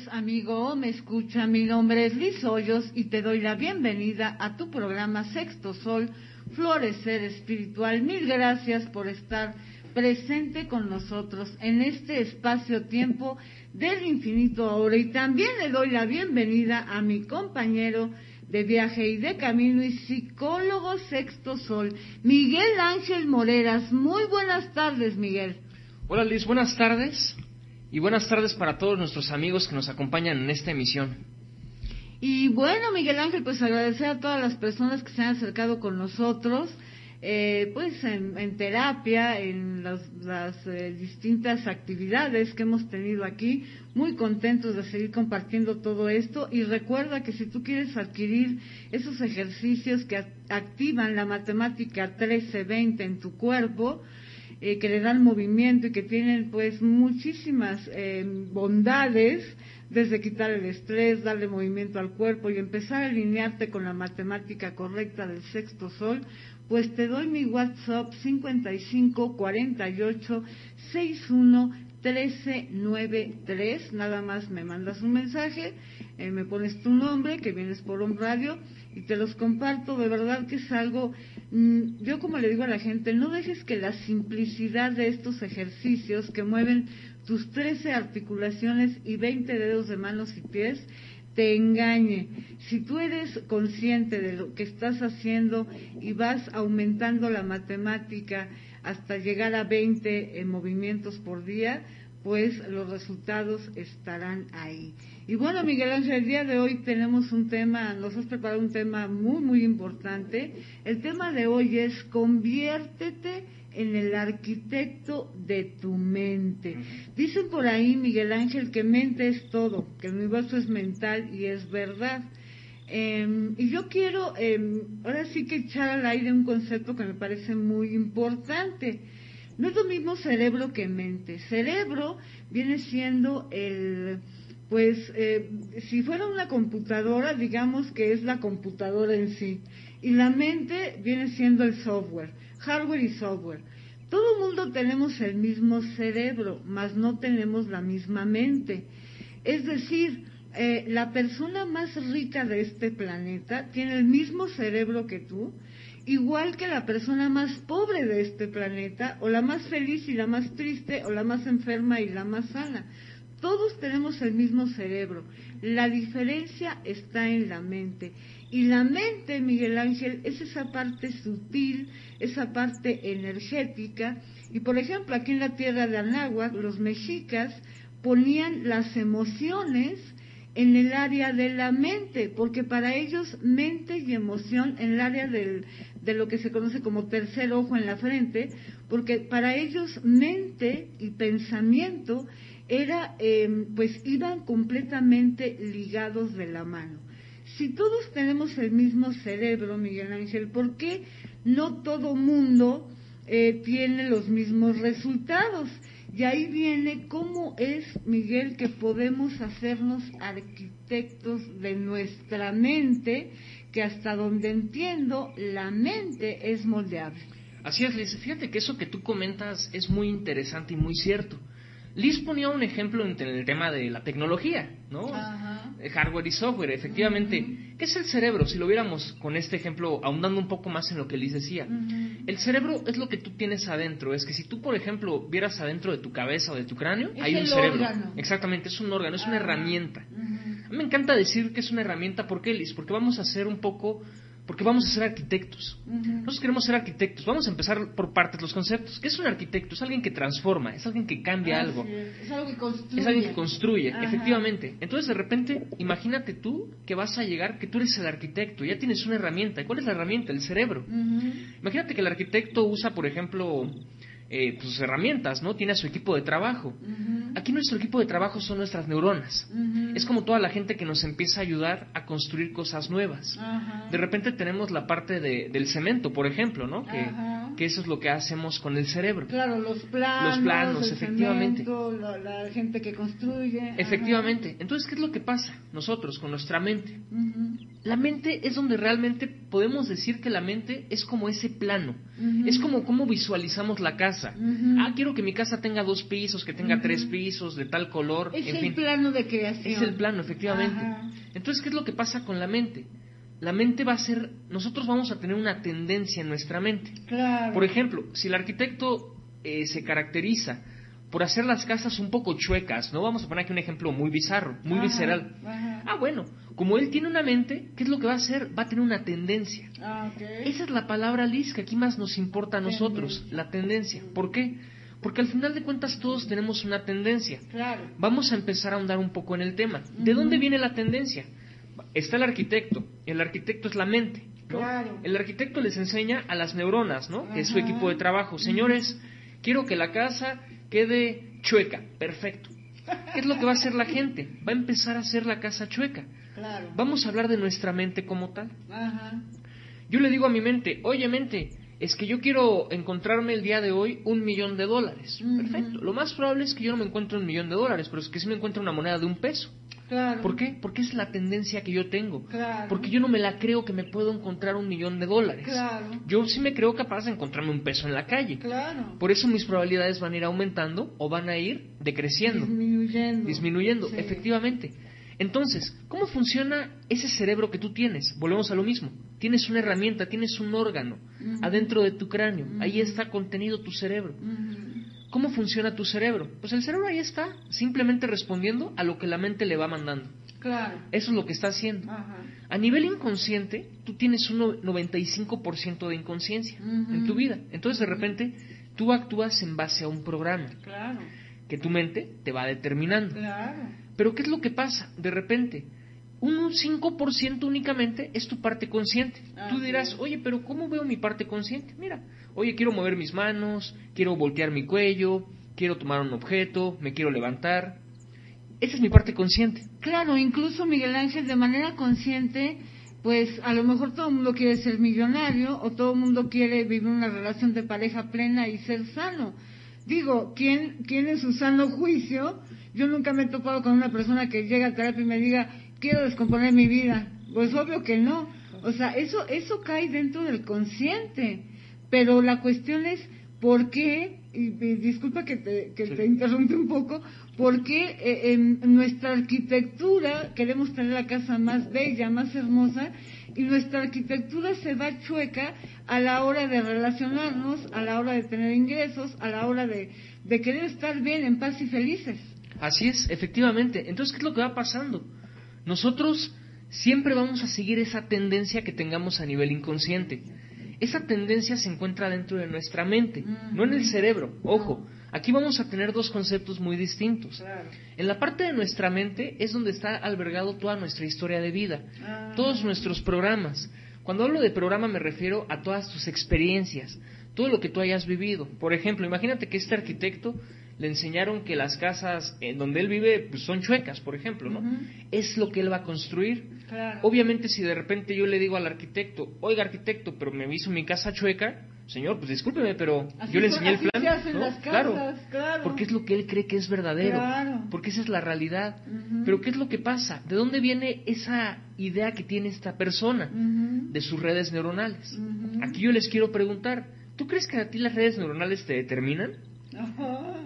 tardes, amigo. Me escucha. Mi nombre es Liz Hoyos y te doy la bienvenida a tu programa Sexto Sol, Florecer Espiritual. Mil gracias por estar presente con nosotros en este espacio-tiempo del infinito ahora. Y también le doy la bienvenida a mi compañero de viaje y de camino y psicólogo Sexto Sol, Miguel Ángel Moreras. Muy buenas tardes, Miguel. Hola Liz, buenas tardes. Y buenas tardes para todos nuestros amigos que nos acompañan en esta emisión. Y bueno, Miguel Ángel, pues agradecer a todas las personas que se han acercado con nosotros, eh, pues en, terapia, en las, eh, distintas actividades que hemos tenido aquí. Muy contentos de seguir compartiendo todo esto. Y recuerda que si tú quieres adquirir esos ejercicios que activan la matemática 1320 en tu cuerpo, eh, que le dan movimiento y que tienen pues muchísimas eh, bondades, desde quitar el estrés, darle movimiento al cuerpo y empezar a alinearte con la matemática correcta del sexto sol, pues te doy mi WhatsApp 55 48 61 1393, nada más me mandas un mensaje, eh, me pones tu nombre, que vienes por un radio, y te los comparto, de verdad que es algo, mm, yo como le digo a la gente, no dejes que la simplicidad de estos ejercicios que mueven tus 13 articulaciones y 20 dedos de manos y pies, te engañe. Si tú eres consciente de lo que estás haciendo y vas aumentando la matemática hasta llegar a 20 movimientos por día, pues los resultados estarán ahí. Y bueno, Miguel Ángel, el día de hoy tenemos un tema, nos has preparado un tema muy, muy importante. El tema de hoy es conviértete en el arquitecto de tu mente. Dicen por ahí, Miguel Ángel, que mente es todo, que el universo es mental y es verdad. Em, y yo quiero em, ahora sí que echar al aire un concepto que me parece muy importante. No es lo mismo cerebro que mente. Cerebro viene siendo el, pues, eh, si fuera una computadora, digamos que es la computadora en sí. Y la mente viene siendo el software, hardware y software. Todo el mundo tenemos el mismo cerebro, mas no tenemos la misma mente. Es decir, eh, la persona más rica de este planeta tiene el mismo cerebro que tú, igual que la persona más pobre de este planeta, o la más feliz y la más triste, o la más enferma y la más sana. Todos tenemos el mismo cerebro. La diferencia está en la mente. Y la mente, Miguel Ángel, es esa parte sutil, esa parte energética. Y por ejemplo, aquí en la tierra de Anáhuac, los mexicas ponían las emociones en el área de la mente, porque para ellos mente y emoción en el área del, de lo que se conoce como tercer ojo en la frente, porque para ellos mente y pensamiento era, em, pues iban completamente ligados de la mano. Si todos tenemos el mismo cerebro, Miguel Ángel, ¿por qué no todo mundo eh, tiene los mismos resultados? Y ahí viene cómo es, Miguel, que podemos hacernos arquitectos de nuestra mente, que hasta donde entiendo, la mente es moldeable. Así es, Liz. Fíjate que eso que tú comentas es muy interesante y muy cierto. Liz ponía un ejemplo en el tema de la tecnología, ¿no? Hardware y software, efectivamente. ¿Qué es el cerebro? Si lo viéramos con este ejemplo, ahondando un poco más en lo que Liz decía. El cerebro es lo que tú tienes adentro. Es que si tú, por ejemplo, vieras adentro de tu cabeza o de tu cráneo, hay un cerebro. Exactamente, es un órgano, es una herramienta. A mí me encanta decir que es una herramienta, ¿por qué, Liz? Porque vamos a hacer un poco porque vamos a ser arquitectos. Nosotros queremos ser arquitectos. Vamos a empezar por partes los conceptos. ¿Qué es un arquitecto? Es alguien que transforma, es alguien que cambia algo. Es. algo que construye. Es alguien que construye, efectivamente. Entonces, de repente, imagínate tú que vas a llegar, que tú eres el arquitecto, ya tienes una herramienta. ¿Y cuál es la herramienta? El cerebro. Imagínate que el arquitecto usa, por ejemplo, eh, pues, herramientas, ¿no? Tiene a su equipo de trabajo. Aquí nuestro equipo de trabajo son nuestras neuronas. Es como toda la gente que nos empieza a ayudar a construir cosas nuevas. De repente tenemos la parte de, del cemento, por ejemplo, ¿no? Que, que, eso es lo que hacemos con el cerebro. Claro, los planos. Los planos, efectivamente. la, gente que construye. Efectivamente. Entonces, ¿qué es lo que pasa nosotros con nuestra mente? La mente es donde realmente podemos decir que la mente es como ese plano. Es como cómo visualizamos la casa. Ah, quiero que mi casa tenga dos pisos, que tenga tres pisos, de tal color. Es el plano de creación. Es el plano, efectivamente. Entonces, ¿qué es lo que pasa con la mente? La mente va a ser, nosotros vamos a tener una tendencia en nuestra mente. Claro. Por ejemplo, si el arquitecto eh, se caracteriza por hacer las casas un poco chuecas, ¿no? Vamos a poner aquí un ejemplo muy bizarro, muy visceral. Ah, bueno, como él tiene una mente, ¿qué es lo que va a hacer? Va a tener una tendencia. Ah, Esa es la palabra, Liz, que aquí más nos importa a nosotros, la tendencia. ¿Por qué? Porque al final de cuentas todos tenemos una tendencia. Claro. Vamos a empezar a ahondar un poco en el tema. ¿De dónde viene la tendencia? Está el arquitecto. El arquitecto es la mente. Claro. El arquitecto les enseña a las neuronas, ¿no? Que es su equipo de trabajo. Señores, quiero que la casa quede chueca. Perfecto. ¿Qué es lo que va a hacer la gente? Va a empezar a hacer la casa chueca. Claro. Vamos a hablar de nuestra mente como tal. Ajá. Yo le digo a mi mente, oye mente, es que yo quiero encontrarme el día de hoy un millón de dólares. Perfecto. Lo más probable es que yo no me encuentre un millón de dólares, pero es que sí me encuentre una moneda de un peso. Claro. ¿Por qué? Porque es la tendencia que yo tengo. Claro. Porque yo no me la creo que me puedo encontrar un millón de dólares. Claro. Yo sí me creo capaz de encontrarme un peso en la calle. Claro. Por eso mis probabilidades van a ir aumentando o van a ir decreciendo. Disminuyendo. Disminuyendo, Sí. efectivamente. Entonces, ¿cómo funciona ese cerebro que tú tienes? Volvemos a lo mismo. Tienes una herramienta, tienes un órgano adentro de tu cráneo. Ahí está contenido tu cerebro. ¿Cómo funciona tu cerebro? Pues el cerebro ahí está, simplemente respondiendo a lo que la mente le va mandando. Claro. Eso es lo que está haciendo. Ajá. A nivel inconsciente, tú tienes un no- 95% de inconsciencia en tu vida. Entonces, de repente, tú actúas en base a un programa Claro. que tu mente te va determinando. Claro. Pero ¿qué es lo que pasa? De repente, un 5% únicamente es tu parte consciente. Tú Así dirás, oye, pero ¿cómo veo mi parte consciente? Mira, oye, quiero mover mis manos, quiero voltear mi cuello, quiero tomar un objeto, me quiero levantar. Esa es mi parte consciente. Claro, incluso Miguel Ángel de manera consciente, pues a lo mejor todo el mundo quiere ser millonario o todo el mundo quiere vivir una relación de pareja plena y ser sano. Digo, ¿quién, quién en su sano juicio? Yo nunca me he topado con una persona que llega a terapia y me diga, quiero descomponer mi vida. Pues obvio que no. O sea, eso, eso cae dentro del consciente. Pero la cuestión es, ¿por qué? Y, y disculpa que te, que Sí. te interrumpe un poco, ¿por qué eh, en nuestra arquitectura queremos tener la casa más bella, más hermosa? Y nuestra arquitectura se va chueca a la hora de relacionarnos, a la hora de tener ingresos, a la hora de, de querer estar bien, en paz y felices. Así es, efectivamente. Entonces, ¿qué es lo que va pasando? Nosotros siempre vamos a seguir esa tendencia que tengamos a nivel inconsciente. Esa tendencia se encuentra dentro de nuestra mente, no en el cerebro. Ojo, aquí vamos a tener dos conceptos muy distintos. En la parte de nuestra mente es donde está albergado toda nuestra historia de vida, Ah. todos nuestros programas. Cuando hablo de programa me refiero a todas tus experiencias, todo lo que tú hayas vivido. Por ejemplo, imagínate que este arquitecto le enseñaron que las casas en donde él vive pues, son chuecas, por ejemplo, ¿no? Es lo que él va a construir. Claro. Obviamente, si de repente yo le digo al arquitecto, oiga arquitecto, pero me hizo mi casa chueca, señor, pues discúlpeme, pero Así yo le son- enseñé el plan. se hacen ¿no? las casas, claro, claro. porque es lo que él cree que es verdadero, Claro. porque esa es la realidad. Pero ¿qué es lo que pasa? ¿De dónde viene esa idea que tiene esta persona? De sus redes neuronales. Aquí yo les quiero preguntar, ¿tú crees que a ti las redes neuronales te determinan?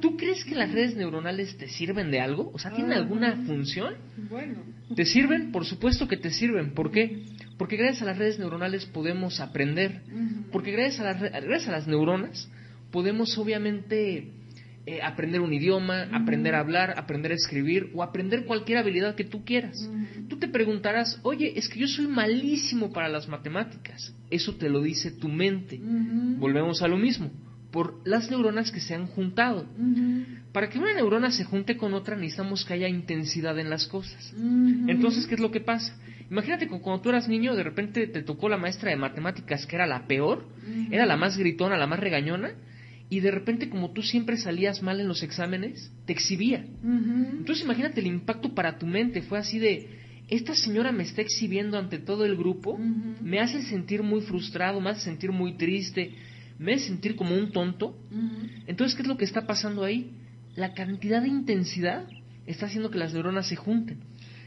¿Tú crees que las redes neuronales te sirven de algo? O sea, ¿tienen Ajá. alguna función? Bueno. ¿Te sirven? Por supuesto que te sirven. ¿Por qué? Porque gracias a las redes neuronales podemos aprender. Porque gracias a las, gracias a las neuronas podemos obviamente eh, aprender un idioma, aprender a hablar, aprender a escribir o aprender cualquier habilidad que tú quieras. Tú te preguntarás, oye, es que yo soy malísimo para las matemáticas. Eso te lo dice tu mente. Volvemos a lo mismo, por las neuronas que se han juntado. Para que una neurona se junte con otra necesitamos que haya intensidad en las cosas. Entonces, ¿qué es lo que pasa? Imagínate que cuando tú eras niño, de repente te tocó la maestra de matemáticas que era la peor, era la más gritona, la más regañona, y de repente como tú siempre salías mal en los exámenes, te exhibía. Entonces imagínate el impacto para tu mente, fue así de, esta señora me está exhibiendo ante todo el grupo, me hace sentir muy frustrado, me hace sentir muy triste, me sentir como un tonto. Entonces, ¿qué es lo que está pasando ahí? La cantidad de intensidad está haciendo que las neuronas se junten.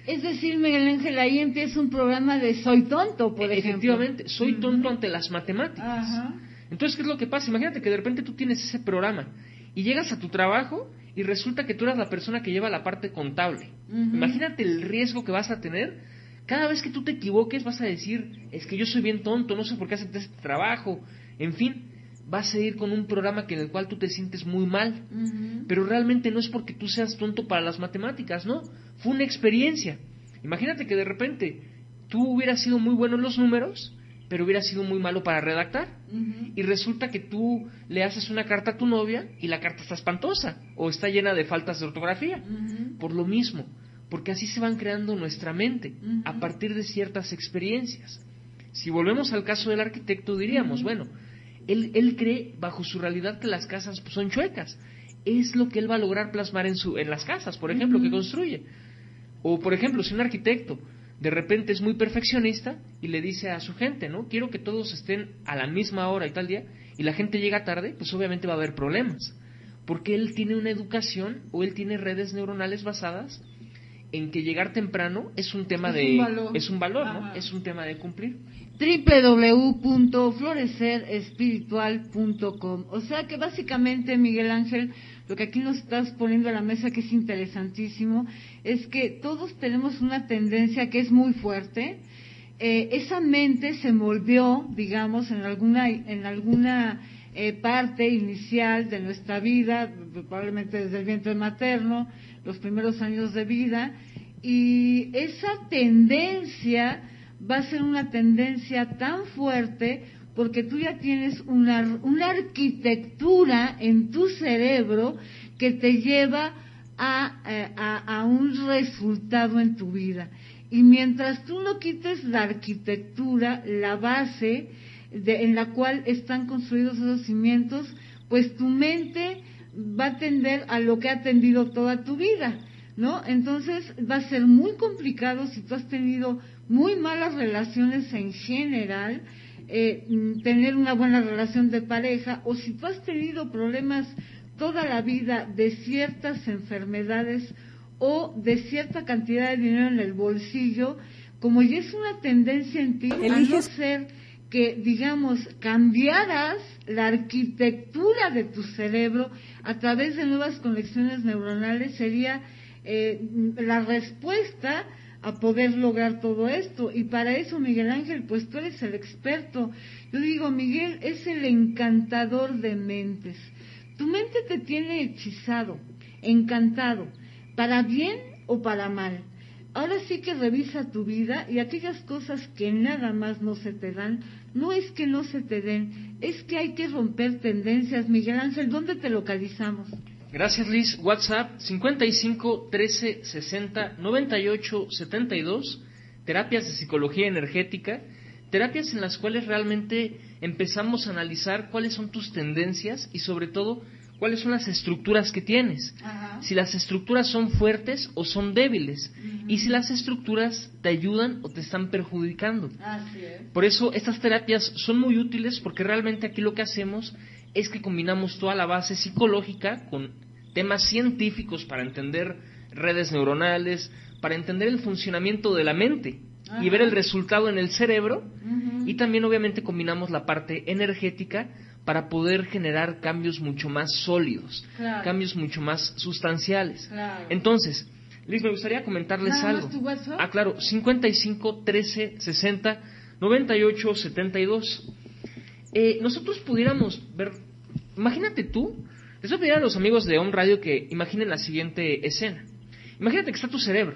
Es decir, Miguel Ángel, ahí empieza un programa de soy tonto, por ejemplo. Efectivamente, soy tonto ante las matemáticas. Entonces, ¿qué es lo que pasa? Imagínate que de repente tú tienes ese programa y llegas a tu trabajo y resulta que tú eras la persona que lleva la parte contable. Imagínate el riesgo que vas a tener. Cada vez que tú te equivoques vas a decir, es que yo soy bien tonto, no sé por qué acepté este trabajo. En fin, vas a ir con un programa que en el cual tú te sientes muy mal. Pero realmente no es porque tú seas tonto para las matemáticas, ¿no? Fue una experiencia. Imagínate que de repente tú hubieras sido muy bueno en los números, pero hubieras sido muy malo para redactar. Y resulta que tú le haces una carta a tu novia y la carta está espantosa o está llena de faltas de ortografía. Por lo mismo, porque así se van creando nuestra mente a partir de ciertas experiencias. Si volvemos al caso del arquitecto, diríamos, bueno, él, él cree bajo su realidad que las casas son chuecas es lo que él va a lograr plasmar en, su, en las casas, por ejemplo, que construye. O, por ejemplo, si un arquitecto de repente es muy perfeccionista y le dice a su gente, ¿no? Quiero que todos estén a la misma hora y tal día, y la gente llega tarde, pues obviamente va a haber problemas. Porque él tiene una educación o él tiene redes neuronales basadas en que llegar temprano es un tema de es un valor, ¿no? Es un tema de cumplir www.florecerespiritual.com. O sea que básicamente, Miguel Ángel, lo que aquí nos estás poniendo a la mesa que es interesantísimo, es que todos tenemos una tendencia que es muy fuerte. Eh, esa mente se volvió, digamos, en alguna, en alguna eh, parte inicial de nuestra vida, probablemente desde el vientre materno, los primeros años de vida, y esa tendencia va a ser una tendencia tan fuerte porque tú ya tienes una, una arquitectura en tu cerebro que te lleva a, eh, a, un resultado en tu vida. Y mientras tú no quites la arquitectura, la base de, en la cual están construidos esos cimientos, pues tu mente va a tender a lo que ha tendido toda tu vida, ¿no? Entonces va a ser muy complicado si tú has tenido muy malas relaciones en general, eh, mm, tener una buena relación de pareja o si tú has tenido problemas toda la vida de ciertas enfermedades o de cierta cantidad de dinero en el bolsillo, como ya es una tendencia en ti, a no ser que, digamos, cambiaras la arquitectura de tu cerebro a través de nuevas conexiones neuronales, sería eh, la respuesta a poder lograr todo esto. Y para eso, Miguel Ángel, pues tú eres el experto. Yo digo, Miguel es el encantador de mentes. Tu mente te tiene hechizado, encantado, para bien o para mal. Ahora sí que revisa tu vida y aquellas cosas que nada más no se te dan, no es que no se te den, es que hay que romper tendencias. Miguel Ángel, ¿dónde te localizamos? Gracias Liz. WhatsApp 55 13 60 98 72. Terapias de psicología energética. Terapias en las cuales realmente empezamos a analizar cuáles son tus tendencias y sobre todo cuáles son las estructuras que tienes. Si las estructuras son fuertes o son débiles. Y si las estructuras te ayudan o te están perjudicando. Por eso estas terapias son muy útiles porque realmente aquí lo que hacemos es que combinamos toda la base psicológica con temas científicos para entender redes neuronales, para entender el funcionamiento de la mente y ver el resultado en el cerebro. Y también obviamente combinamos la parte energética para poder generar cambios mucho más sólidos, cambios mucho más sustanciales. Entonces, Liz, me gustaría comentarles algo. Ah, claro, 55 13 60 98 72. nosotros pudiéramos ver Imagínate tú Les voy a pedir a los amigos de On Radio que imaginen la siguiente escena. Imagínate que está tu cerebro,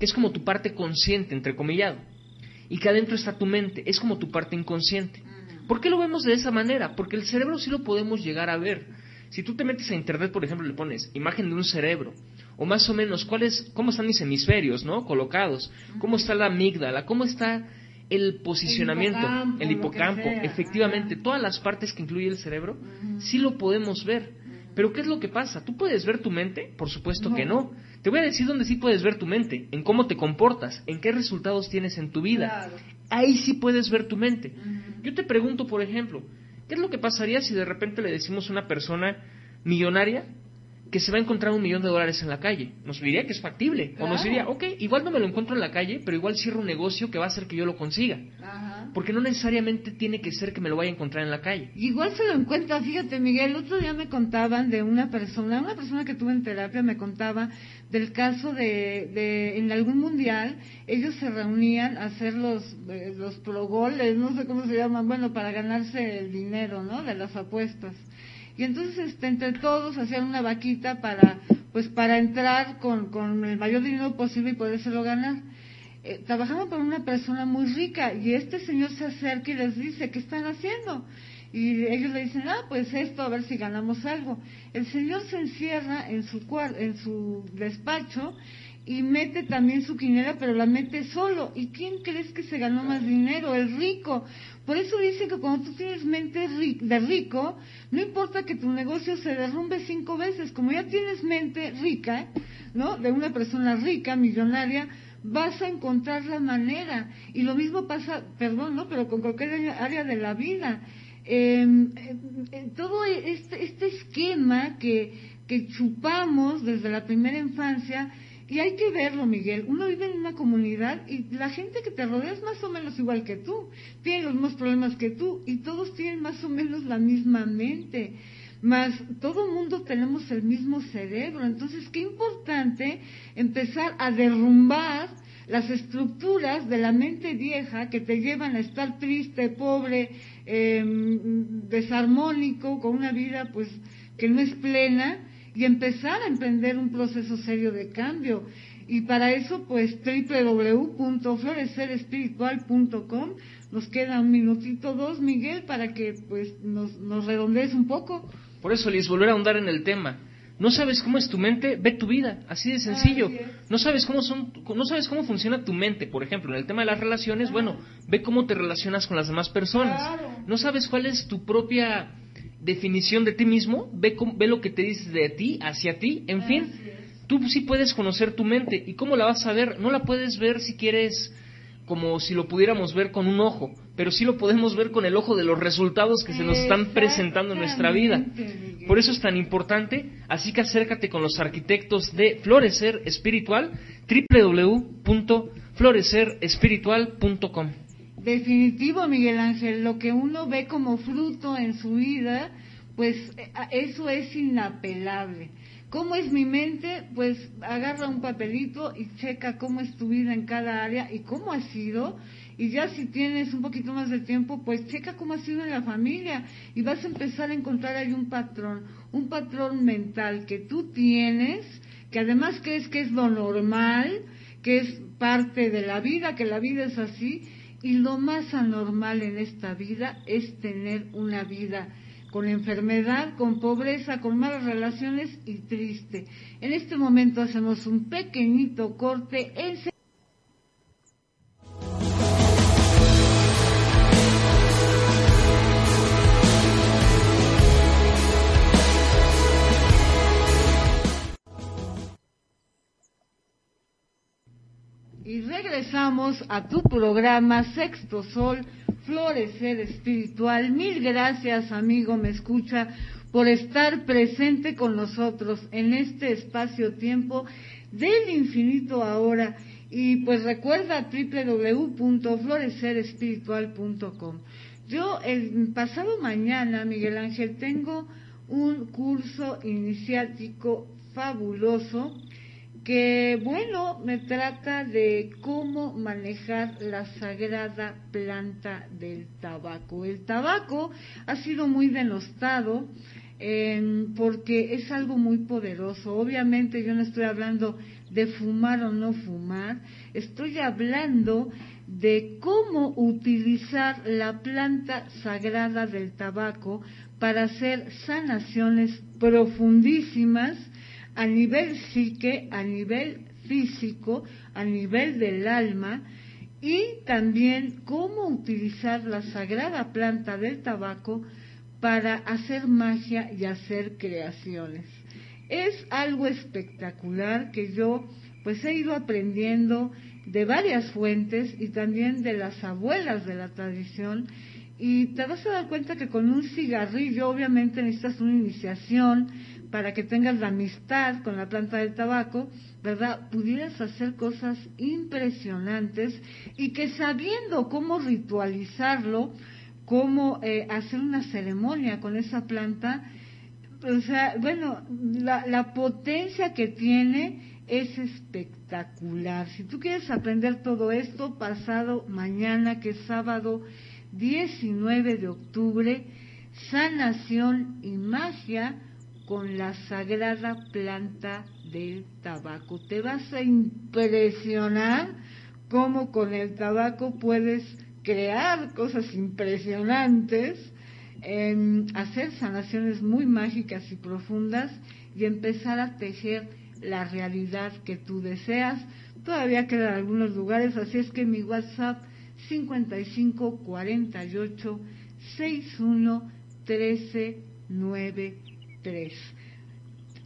que es como tu parte consciente, entrecomillado, y que adentro está tu mente, es como tu parte inconsciente. ¿Por qué lo vemos de esa manera? Porque el cerebro sí lo podemos llegar a ver. Si tú te metes a internet, por ejemplo, le pones imagen de un cerebro, o más o menos cuáles, cómo están mis hemisferios, ¿no? Colocados, cómo está la amígdala, cómo está el posicionamiento, el hipocampo, efectivamente, todas las partes que incluye el cerebro, sí lo podemos ver. Pero ¿qué es lo que pasa? ¿Tú puedes ver tu mente? Por supuesto que no. Te voy a decir dónde sí puedes ver tu mente, en cómo te comportas, en qué resultados tienes en tu vida. Ahí sí puedes ver tu mente. Yo te pregunto, por ejemplo, ¿qué es lo que pasaría si de repente le decimos a una persona millonaria que se va a encontrar un millón de dólares en la calle. Nos diría que es factible. O nos diría, ok, igual no me lo encuentro en la calle, pero igual cierro un negocio que va a hacer que yo lo consiga. Porque no necesariamente tiene que ser que me lo vaya a encontrar en la calle. Igual se lo encuentra, fíjate Miguel, el otro día me contaban de una persona, una persona que tuve en terapia me contaba del caso de, de en algún mundial, ellos se reunían a hacer los, eh, los progoles, no sé cómo se llaman, bueno, para ganarse el dinero, ¿no? De las apuestas. Y entonces este, entre todos hacían una vaquita para, pues, para entrar con, con el mayor dinero posible y podérselo ganar. Eh, trabajaban con una persona muy rica y este señor se acerca y les dice, ¿qué están haciendo? Y ellos le dicen, ah, pues esto, a ver si ganamos algo. El señor se encierra en su, en su despacho y mete también su quinera, pero la mete solo. ¿Y quién crees que se ganó más dinero? El rico. Por eso dicen que cuando tú tienes mente de rico, no importa que tu negocio se derrumbe cinco veces, como ya tienes mente rica, ¿no? De una persona rica, millonaria, vas a encontrar la manera. Y lo mismo pasa, perdón, ¿no? Pero con cualquier área de la vida. Em, em, todo este, este esquema que, que chupamos desde la primera infancia, y hay que verlo, Miguel. Uno vive en una comunidad y la gente que te rodea es más o menos igual que tú. Tiene los mismos problemas que tú y todos tienen más o menos la misma mente. Más todo mundo tenemos el mismo cerebro. Entonces, qué importante empezar a derrumbar las estructuras de la mente vieja que te llevan a estar triste, pobre, em, desarmónico, con una vida pues que no es plena y empezar a emprender un proceso serio de cambio. Y para eso, pues, www.florecerespiritual.com. Nos queda un minutito, dos, Miguel, para que, pues, nos, nos redondees un poco. Por eso, Liz, volver a ahondar en el tema. No sabes cómo es tu mente, ve tu vida, así de sencillo. No sabes cómo son, no sabes cómo funciona tu mente, por ejemplo, en el tema de las relaciones, bueno, ve cómo te relacionas con las demás personas. No sabes cuál es tu propia definición de ti mismo, ve, ve lo que te dices de ti, hacia ti, en fin, tú sí puedes conocer tu mente. ¿Y cómo la vas a ver? No la puedes ver si quieres como si lo pudiéramos ver con un ojo, pero sí lo podemos ver con el ojo de los resultados que se nos están presentando en nuestra vida. Por eso es tan importante, así que acércate con los arquitectos de Florecer Espiritual, www.florecerespiritual.com. Definitivo, Miguel Ángel, lo que uno ve como fruto en su vida, pues eso es inapelable. ¿Cómo es mi mente? Pues agarra un papelito y checa cómo es tu vida en cada área y cómo ha sido. Y ya si tienes un poquito más de tiempo, pues checa cómo ha sido en la familia y vas a empezar a encontrar ahí un patrón, un patrón mental que tú tienes, que además crees que es lo normal, que es parte de la vida, que la vida es así y lo más anormal en esta vida es tener una vida con enfermedad, con pobreza, con malas relaciones y triste. En este momento hacemos un pequeñito corte en a tu programa Sexto Sol, Florecer Espiritual. Mil gracias, amigo, me escucha, por estar presente con nosotros en este espacio-tiempo del infinito ahora. Y pues recuerda www.florecerespiritual.com. Yo el pasado mañana, Miguel Ángel, tengo un curso iniciático fabuloso que bueno, me trata de cómo manejar la sagrada planta del tabaco. El tabaco ha sido muy denostado, porque es algo muy poderoso. Obviamente yo no estoy hablando de fumar o no fumar, estoy hablando de cómo utilizar la planta sagrada del tabaco para hacer sanaciones profundísimas a nivel psique, a nivel físico, a nivel del alma, y también cómo utilizar la sagrada planta del tabaco para hacer magia y hacer creaciones. Es algo espectacular que yo pues he ido aprendiendo de varias fuentes y también de las abuelas de la tradición y te vas a dar cuenta que con un cigarrillo obviamente necesitas una iniciación para que tengas la amistad con la planta del tabaco, ¿verdad? Pudieras hacer cosas impresionantes y que sabiendo cómo ritualizarlo, cómo eh, hacer una ceremonia con esa planta, o sea, bueno, la, la potencia que tiene es espectacular. Si tú quieres aprender todo esto, pasado mañana, que es sábado 19 de octubre, sanación y magia con la sagrada planta del tabaco. Te vas a impresionar cómo con el tabaco puedes crear cosas impresionantes, hacer sanaciones muy mágicas y profundas y empezar a tejer la realidad que tú deseas. Todavía quedan algunos lugares, así es que mi WhatsApp 55 48 61 13 93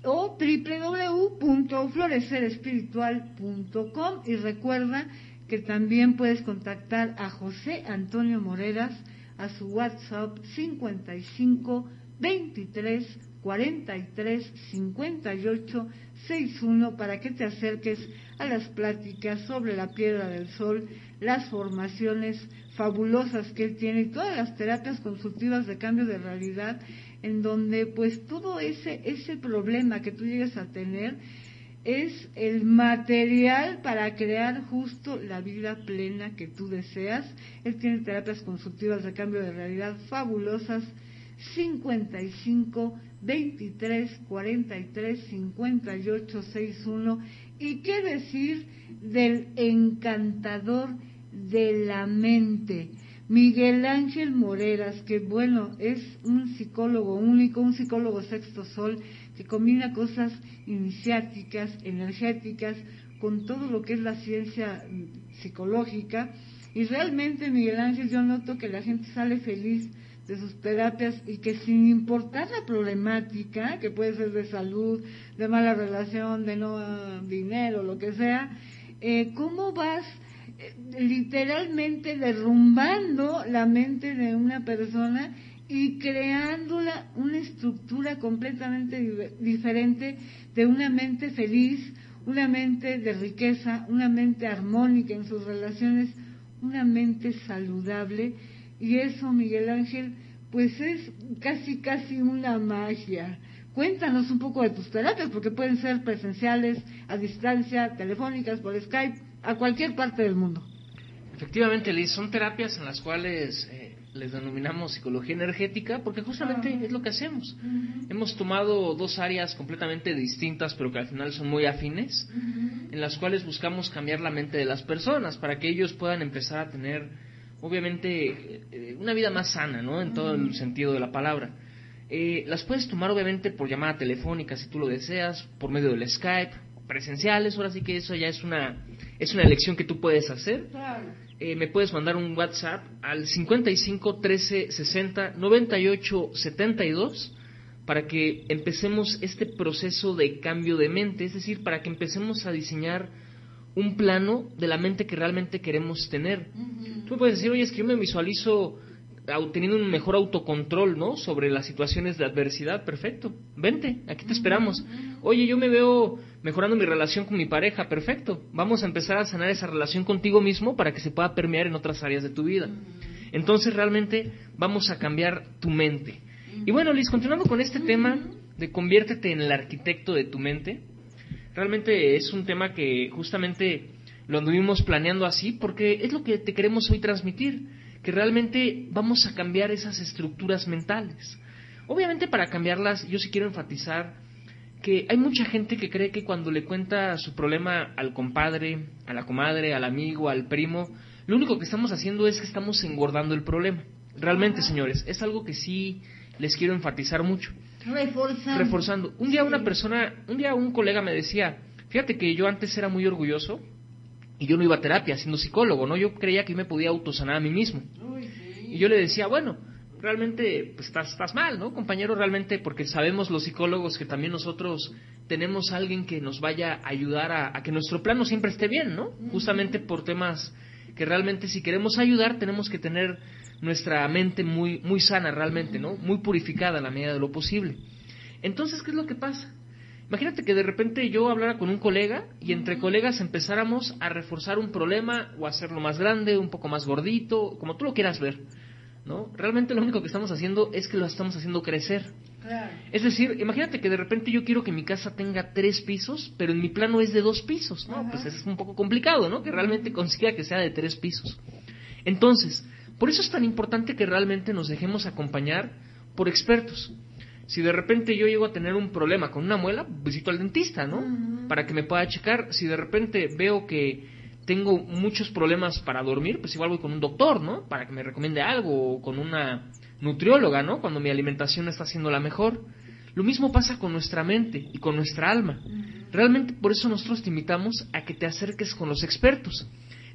o www.florecerespiritual.com y recuerda que también puedes contactar a José Antonio Moreras a su WhatsApp 55 23 43 58 61 para que te acerques a las pláticas sobre la piedra del sol, las formaciones fabulosas que él tiene y todas las terapias consultivas de cambio de realidad en donde pues todo ese ese problema que tú llegues a tener es el material para crear justo la vida plena que tú deseas. Él tiene terapias consultivas de cambio de realidad fabulosas. 55 23 43 58 61 y qué decir del encantador de la mente Miguel Ángel Moreras que bueno es un psicólogo único un psicólogo sexto sol que combina cosas iniciáticas energéticas con todo lo que es la ciencia psicológica. Y realmente Miguel Ángel yo noto que la gente sale feliz de sus terapias y que sin importar la problemática, que puede ser de salud, de mala relación, de no ah, dinero, lo que sea, eh, ¿cómo vas literalmente derrumbando la mente de una persona y creándola una estructura completamente diferente de una mente feliz, una mente de riqueza, una mente armónica en sus relaciones, una mente saludable? Y eso, Miguel Ángel, pues es casi, casi una magia. Cuéntanos un poco de tus terapias, porque pueden ser presenciales, a distancia, telefónicas, por Skype, a cualquier parte del mundo. Efectivamente, Liz, son terapias en las cuales eh, les denominamos psicología energética, porque justamente es lo que hacemos. Hemos tomado dos áreas completamente distintas, pero que al final son muy afines, en las cuales buscamos cambiar la mente de las personas para que ellos puedan empezar a tener obviamente eh, una vida más sana, ¿no? En todo el sentido de la palabra. Eh, las puedes tomar obviamente por llamada telefónica si tú lo deseas, por medio del Skype, presenciales, ahora sí que eso ya es una, es una elección que tú puedes hacer. Eh, me puedes mandar un WhatsApp al 55 13 60 98 72 para que empecemos este proceso de cambio de mente, es decir, para que empecemos a diseñar un plano de la mente que realmente queremos tener. Tú puedes decir, oye, es que yo me visualizo teniendo un mejor autocontrol, ¿no? Sobre las situaciones de adversidad, perfecto. Vente, aquí te esperamos. Oye, yo me veo mejorando mi relación con mi pareja, perfecto. Vamos a empezar a sanar esa relación contigo mismo para que se pueda permear en otras áreas de tu vida. Entonces, realmente vamos a cambiar tu mente. Y bueno, Liz, continuando con este tema de conviértete en el arquitecto de tu mente, Realmente es un tema que justamente lo anduvimos planeando así porque es lo que te queremos hoy transmitir, que realmente vamos a cambiar esas estructuras mentales. Obviamente para cambiarlas, yo sí quiero enfatizar que hay mucha gente que cree que cuando le cuenta su problema al compadre, a la comadre, al amigo, al primo, lo único que estamos haciendo es que estamos engordando el problema. Realmente, señores, es algo que sí les quiero enfatizar mucho. Reforzando. Reforzando. Un día una persona, un día un colega me decía, fíjate que yo antes era muy orgulloso y yo no iba a terapia siendo psicólogo, ¿no? Yo creía que me podía autosanar a mí mismo. Y yo le decía, bueno, realmente pues, estás, estás mal, ¿no, compañero? Realmente, porque sabemos los psicólogos que también nosotros tenemos a alguien que nos vaya a ayudar a, que nuestro plano siempre esté bien, ¿no? Justamente por temas que realmente si queremos ayudar tenemos que tener nuestra mente muy, muy sana realmente, ¿no? Muy purificada a la medida de lo posible. Entonces, ¿qué es lo que pasa? Imagínate que de repente yo hablara con un colega y entre colegas empezáramos a reforzar un problema o a hacerlo más grande, un poco más gordito, como tú lo quieras ver. ¿no? Realmente lo único que estamos haciendo es que lo estamos haciendo crecer. Es decir, imagínate que de repente yo quiero que mi casa tenga tres pisos, pero en mi plano es de dos pisos, ¿no? Pues es un poco complicado, ¿no? Que realmente consiga que sea de tres pisos. Entonces, por eso es tan importante que realmente nos dejemos acompañar por expertos. Si de repente yo llego a tener un problema con una muela, visito al dentista, ¿no? Para que me pueda checar. Si de repente veo que tengo muchos problemas para dormir, pues igual voy con un doctor, ¿no? Para que me recomiende algo, o con una nutrióloga, ¿no? Cuando mi alimentación no está siendo la mejor. Lo mismo pasa con nuestra mente y con nuestra alma. Realmente por eso nosotros te invitamos a que te acerques con los expertos.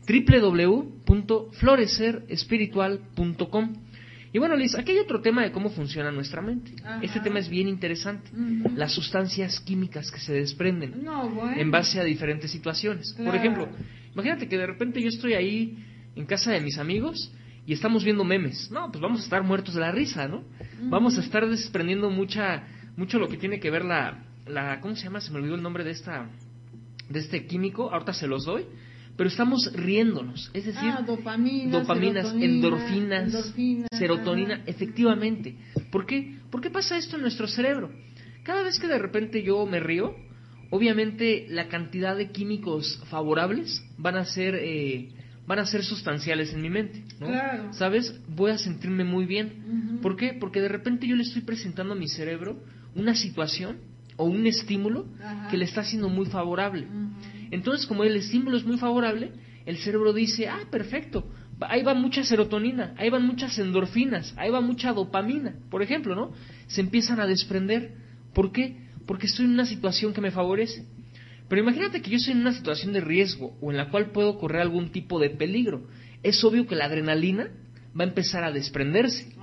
www.florecerespiritual.com y bueno, Liz, aquí hay otro tema de cómo funciona nuestra mente. Este tema es bien interesante. Las sustancias químicas que se desprenden en base a diferentes situaciones. Por ejemplo, imagínate que de repente yo estoy ahí en casa de mis amigos y estamos viendo memes. No, pues vamos a estar muertos de la risa, ¿no? Vamos a estar desprendiendo mucha, mucho lo que tiene que ver la, la, ¿cómo se llama? Se me olvidó el nombre de esta, de este químico. Ahorita se los doy pero estamos riéndonos, es decir, ah, dopaminas, endorfinas, serotonina, efectivamente. ¿Por qué? ¿Por qué pasa esto en nuestro cerebro? Cada vez que de repente yo me río, obviamente la cantidad de químicos favorables van a ser eh, van a ser sustanciales en mi mente, ¿no? ¿Sabes? Voy a sentirme muy bien. ¿Por qué? Porque de repente yo le estoy presentando a mi cerebro una situación o un estímulo que le está haciendo muy favorable. Entonces, como el estímulo es muy favorable, el cerebro dice, ah, perfecto, ahí va mucha serotonina, ahí van muchas endorfinas, ahí va mucha dopamina, por ejemplo, ¿no? Se empiezan a desprender. ¿Por qué? Porque estoy en una situación que me favorece. Pero imagínate que yo estoy en una situación de riesgo o en la cual puedo correr algún tipo de peligro. Es obvio que la adrenalina va a empezar a desprenderse.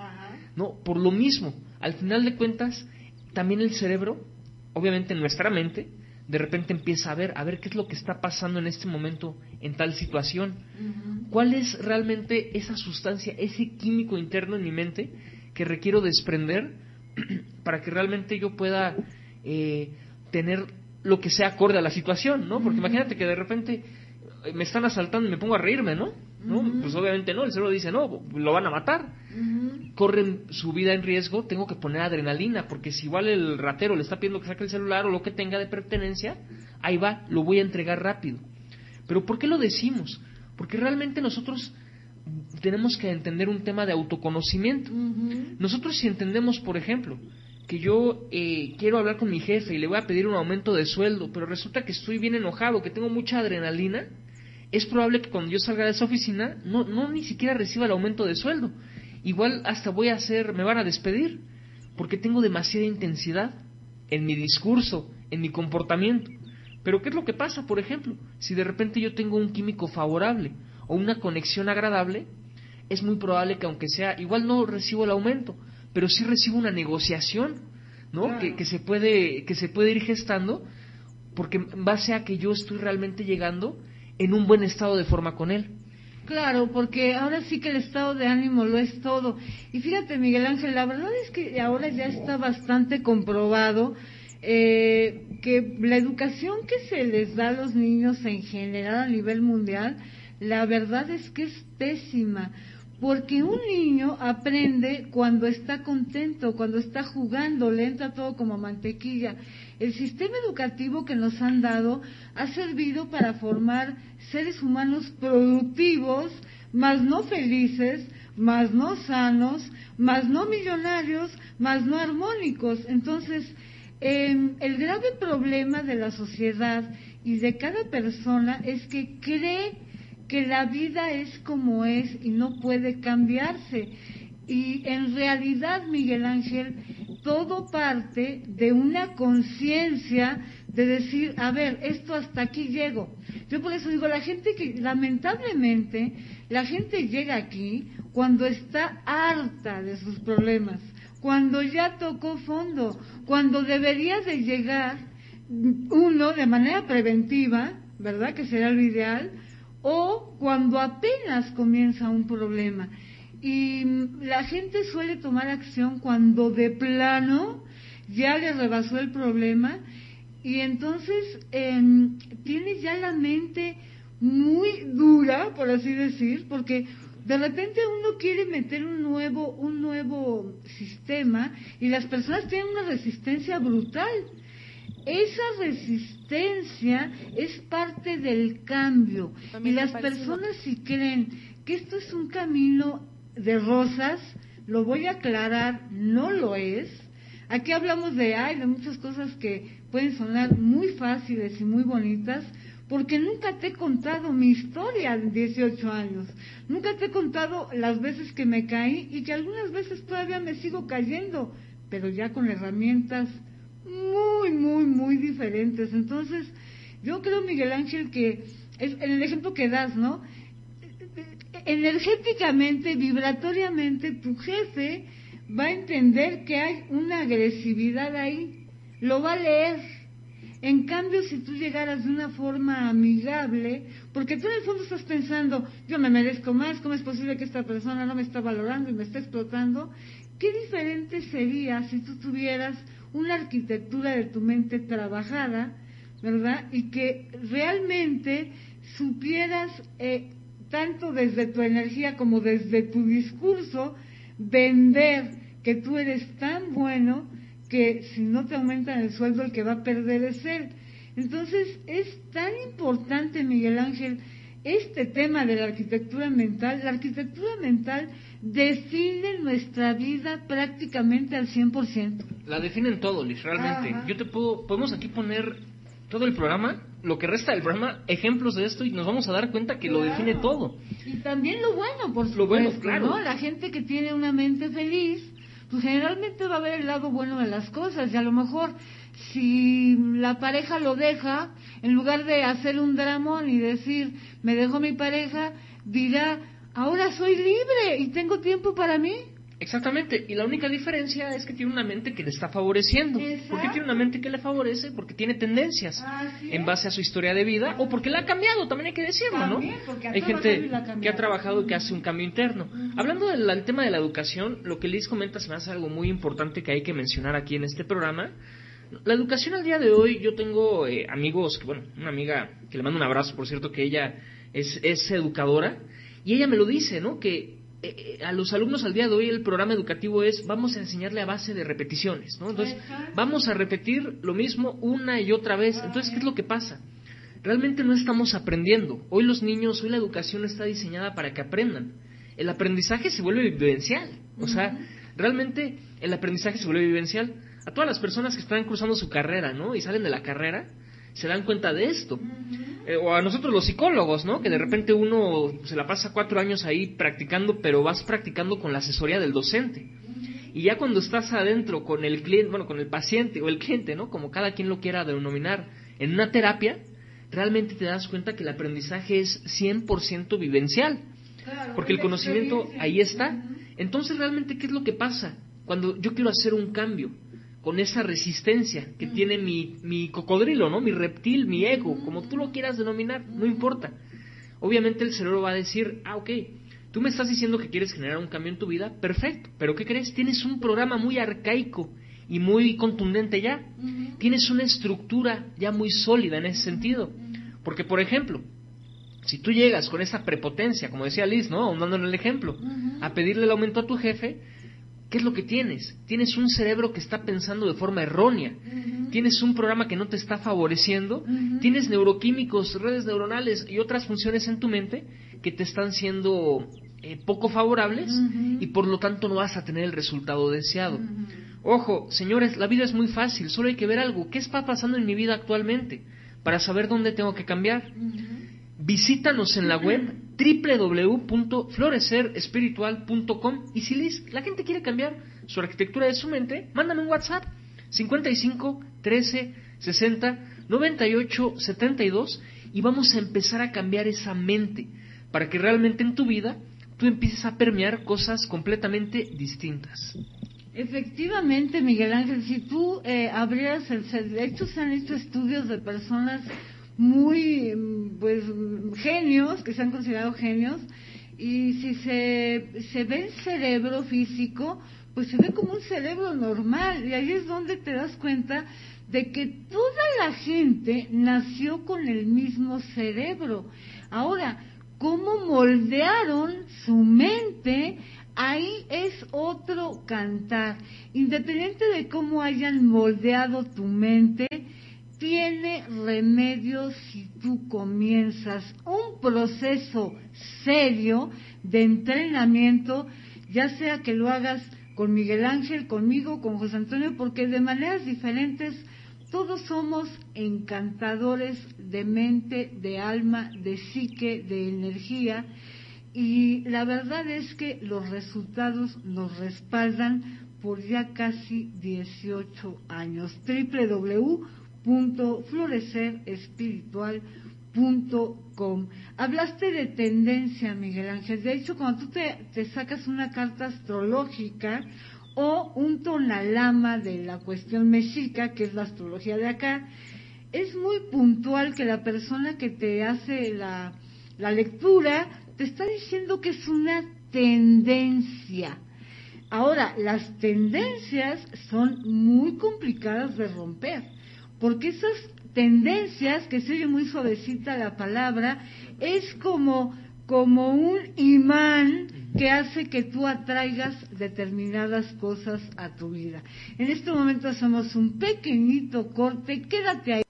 ¿No? Por lo mismo, al final de cuentas, también el cerebro, obviamente en nuestra mente, de repente empieza a ver, a ver qué es lo que está pasando en este momento en tal situación. ¿Cuál es realmente esa sustancia, ese químico interno en mi mente que requiero desprender para que realmente yo pueda eh, tener lo que sea acorde a la situación, ¿no? Porque imagínate que de repente me están asaltando y me pongo a reírme, ¿no? ¿no? Pues obviamente no, el cerebro dice, no, lo van a matar. Corren su vida en riesgo, tengo que poner adrenalina, porque si igual el ratero le está pidiendo que saque el celular o lo que tenga de pertenencia, ahí va, lo voy a entregar rápido. Pero ¿por qué lo decimos? Porque realmente nosotros tenemos que entender un tema de autoconocimiento. Nosotros si entendemos, por ejemplo, que yo eh, quiero hablar con mi jefe y le voy a pedir un aumento de sueldo, pero resulta que estoy bien enojado, que tengo mucha adrenalina, es probable que cuando yo salga de esa oficina no, no ni siquiera reciba el aumento de sueldo. Igual hasta voy a hacer, me van a despedir, porque tengo demasiada intensidad en mi discurso, en mi comportamiento. Pero ¿qué es lo que pasa, por ejemplo? Si de repente yo tengo un químico favorable o una conexión agradable, es muy probable que aunque sea, igual no recibo el aumento, pero sí recibo una negociación, ¿no? Que, que, se puede, que se puede ir gestando, porque en base a que yo estoy realmente llegando en un buen estado de forma con él. Claro, porque ahora sí que el estado de ánimo lo es todo. Y fíjate, Miguel Ángel, la verdad es que ahora ya está bastante comprobado eh, que la educación que se les da a los niños en general a nivel mundial, la verdad es que es pésima. Porque un niño aprende cuando está contento, cuando está jugando, le entra todo como mantequilla. El sistema educativo que nos han dado ha servido para formar seres humanos productivos, más no felices, más no sanos, más no millonarios, más no armónicos. Entonces, em, el grave problema de la sociedad y de cada persona es que cree que la vida es como es y no puede cambiarse. Y en realidad, Miguel Ángel, todo parte de una conciencia de decir, a ver, esto hasta aquí llego. Yo por eso digo, la gente que, lamentablemente, la gente llega aquí cuando está harta de sus problemas, cuando ya tocó fondo, cuando debería de llegar uno de manera preventiva, ¿verdad? Que será lo ideal, o cuando apenas comienza un problema. Y la gente suele tomar acción cuando de plano ya le rebasó el problema y entonces em, tiene ya la mente muy dura, por así decir, porque de repente uno quiere meter un nuevo, un nuevo sistema y las personas tienen una resistencia brutal. Esa resistencia es parte del cambio y las personas si creen que esto es un camino de rosas, lo voy a aclarar, no lo es. Aquí hablamos de, ay, de muchas cosas que pueden sonar muy fáciles y muy bonitas, porque nunca te he contado mi historia de 18 años. Nunca te he contado las veces que me caí y que algunas veces todavía me sigo cayendo, pero ya con herramientas muy, muy, muy diferentes. Entonces, yo creo, Miguel Ángel, que es en el ejemplo que das, ¿no? Energéticamente, vibratoriamente, tu jefe va a entender que hay una agresividad ahí, lo va a leer. En cambio, si tú llegaras de una forma amigable, porque tú en el fondo estás pensando, yo me merezco más, ¿cómo es posible que esta persona no me está valorando y me está explotando? ¿Qué diferente sería si tú tuvieras una arquitectura de tu mente trabajada, ¿verdad? Y que realmente supieras eh, tanto desde tu energía como desde tu discurso, vender que tú eres tan bueno que si no te aumentan el sueldo el que va a perder es él. Entonces es tan importante, Miguel Ángel, este tema de la arquitectura mental. La arquitectura mental define nuestra vida prácticamente al 100%. La definen todo, Liz, realmente. Yo te puedo, podemos aquí poner todo el programa, lo que resta del programa, ejemplos de esto y nos vamos a dar cuenta que lo define todo. Y también lo bueno, por supuesto. Lo bueno, claro. La gente que tiene una mente feliz, pues generalmente va a ver el lado bueno de las cosas y a lo mejor si la pareja lo deja, en lugar de hacer un dramón y decir, me dejo mi pareja, dirá, ahora soy libre y tengo tiempo para mí. Exactamente, y la única diferencia es que tiene una mente que le está favoreciendo. ¿Por qué tiene una mente que le favorece? Porque tiene tendencias en base a su historia de vida o porque la ha cambiado, también hay que decirlo, ¿no? Hay gente que ha trabajado y que hace un cambio interno. Hablando del tema de la educación, lo que Liz comenta se me hace algo muy importante que hay que mencionar aquí en este programa. La educación al día de hoy, yo tengo eh, amigos, bueno, una amiga que le mando un abrazo, por cierto, que ella es, es educadora, y ella me lo dice, ¿no? Que eh, eh, a los alumnos al día de hoy el programa educativo es vamos a enseñarle a base de repeticiones, ¿no? Entonces, vamos a repetir lo mismo una y otra vez. Entonces, ¿qué es lo que pasa? Realmente no estamos aprendiendo. Hoy los niños, hoy la educación está diseñada para que aprendan. El aprendizaje se vuelve vivencial. O sea, realmente el aprendizaje se vuelve vivencial. A todas las personas que están cruzando su carrera, ¿no? Y salen de la carrera, se dan cuenta de esto. Eh, o a nosotros los psicólogos, ¿no? Que de repente uno se la pasa cuatro años ahí practicando, pero vas practicando con la asesoría del docente. Y ya cuando estás adentro con el cliente, bueno, con el paciente o el cliente, ¿no? Como cada quien lo quiera denominar, en una terapia, realmente te das cuenta que el aprendizaje es 100% vivencial. porque el conocimiento ahí está. Entonces, realmente, ¿qué es lo que pasa? Cuando yo quiero hacer un cambio, con esa resistencia que tiene mi, mi cocodrilo, ¿no? Mi reptil, mi ego, como tú lo quieras denominar, no importa. Obviamente el cerebro va a decir, ah, ok, tú me estás diciendo que quieres generar un cambio en tu vida, perfecto, pero ¿qué crees? Tienes un programa muy arcaico y muy contundente ya. Tienes una estructura ya muy sólida en ese sentido. Porque, por ejemplo, si tú llegas con esa prepotencia, como decía Liz, ¿no? Dando en el ejemplo, a pedirle el aumento a tu jefe, ¿Qué es lo que tienes? Tienes un cerebro que está pensando de forma errónea. Tienes un programa que no te está favoreciendo. Tienes neuroquímicos, redes neuronales y otras funciones en tu mente que te están siendo eh, poco favorables y por lo tanto no vas a tener el resultado deseado. Ojo, señores, la vida es muy fácil, solo hay que ver algo. ¿Qué está pasando en mi vida actualmente? Para saber dónde tengo que cambiar. Visítanos en la web www.florecerespiritual.com y si la gente quiere cambiar su arquitectura de su mente, mándame un WhatsApp 55 13 60 98 72 y vamos a empezar a cambiar esa mente para que realmente en tu vida tú empieces a permear cosas completamente distintas. Efectivamente, Miguel Ángel, si tú eh, abrieras el... De hecho, se han hecho estudios de personas muy, pues, genios, que se han considerado genios, y si se, se ve el cerebro físico, pues se ve como un cerebro normal, y ahí es donde te das cuenta de que toda la gente nació con el mismo cerebro. Ahora, ¿cómo moldearon su mente? Ahí es otro cantar. Independiente de cómo hayan moldeado tu mente, tiene remedio si tú comienzas un proceso serio de entrenamiento, ya sea que lo hagas con Miguel Ángel, conmigo, con José Antonio, porque de maneras diferentes todos somos encantadores de mente, de alma, de psique, de energía, y la verdad es que los resultados nos respaldan por ya casi 18 años. www.florecerespiritual.com. Hablaste de tendencia, Miguel Ángel. De hecho, cuando tú te, te sacas una carta astrológica, o un tonalama de la cuestión mexica, que es la astrología de acá, es muy puntual que la persona que te hace la, la lectura te está diciendo que es una tendencia. Ahora, las tendencias son muy complicadas de romper, porque esas tendencias, que se oye muy suavecita la palabra, es como, como un imán que hace que tú atraigas determinadas cosas a tu vida. En este momento hacemos un pequeñito corte, quédate ahí.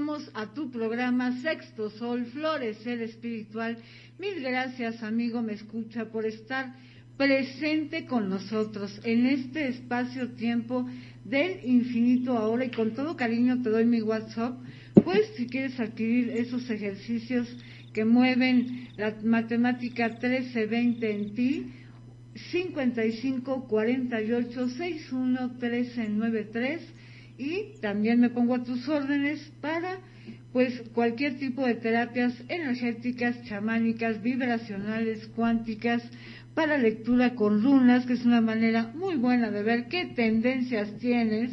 Regresamos a tu programa Sexto Sol, Florecer Espiritual. Mil gracias, amigo, me escucha, por estar presente con nosotros en este espacio-tiempo del infinito ahora. Y con todo cariño te doy mi WhatsApp, pues si quieres adquirir esos ejercicios que mueven la matemática 1320 en ti, 55 48 61 1393 y también me pongo a tus órdenes para pues cualquier tipo de terapias energéticas, chamánicas, vibracionales, cuánticas, para lectura con runas, que es una manera muy buena de ver qué tendencias tienes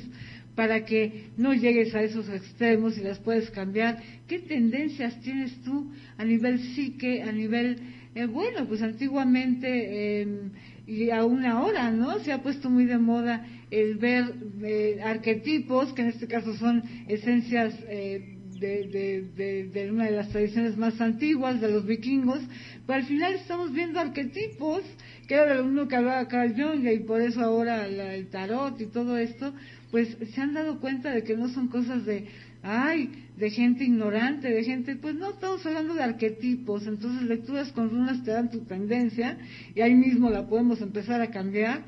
para que no llegues a esos extremos y las puedes cambiar. ¿Qué tendencias tienes tú a nivel psique, a nivel, eh, bueno, pues antiguamente em, y aún ahora, ¿no? Se ha puesto muy de moda el ver eh, arquetipos, que en este caso son esencias eh, de, de, una de las tradiciones más antiguas de los vikingos, pero al final estamos viendo arquetipos, que era de uno que hablaba Carl Jung, y por eso ahora el tarot y todo esto, pues se han dado cuenta de que no son cosas de, ay, de gente ignorante, de gente, pues no, estamos hablando de arquetipos, entonces lecturas con runas te dan tu tendencia, y ahí mismo la podemos empezar a cambiar.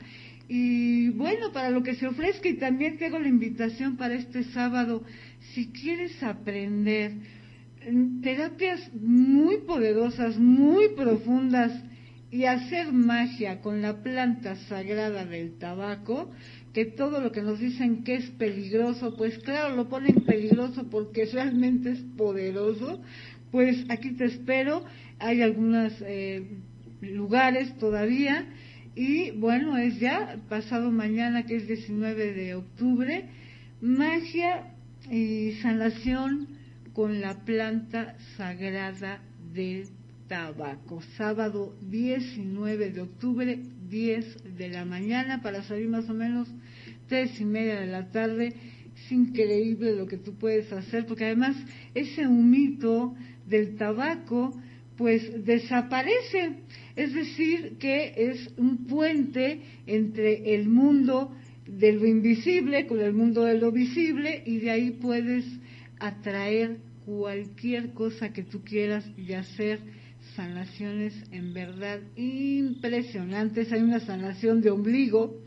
Y bueno, para lo que se ofrezca, y también te hago la invitación para este sábado, si quieres aprender terapias muy poderosas, muy profundas y hacer magia con la planta sagrada del tabaco, que todo lo que nos dicen que es peligroso, pues claro, lo ponen peligroso porque realmente es poderoso, pues aquí te espero, hay algunos eh, lugares todavía y bueno, es ya pasado mañana que es 19 de octubre, magia y sanación con la planta sagrada del tabaco. Sábado 19 de octubre, 10 de la mañana, para salir más o menos tres y media de la tarde. Es increíble lo que tú puedes hacer, porque además ese humito del tabaco, pues desaparece. Es decir, que es un puente entre el mundo de lo invisible con el mundo de lo visible y de ahí puedes atraer cualquier cosa que tú quieras y hacer sanaciones en verdad impresionantes. Hay una sanación de ombligo,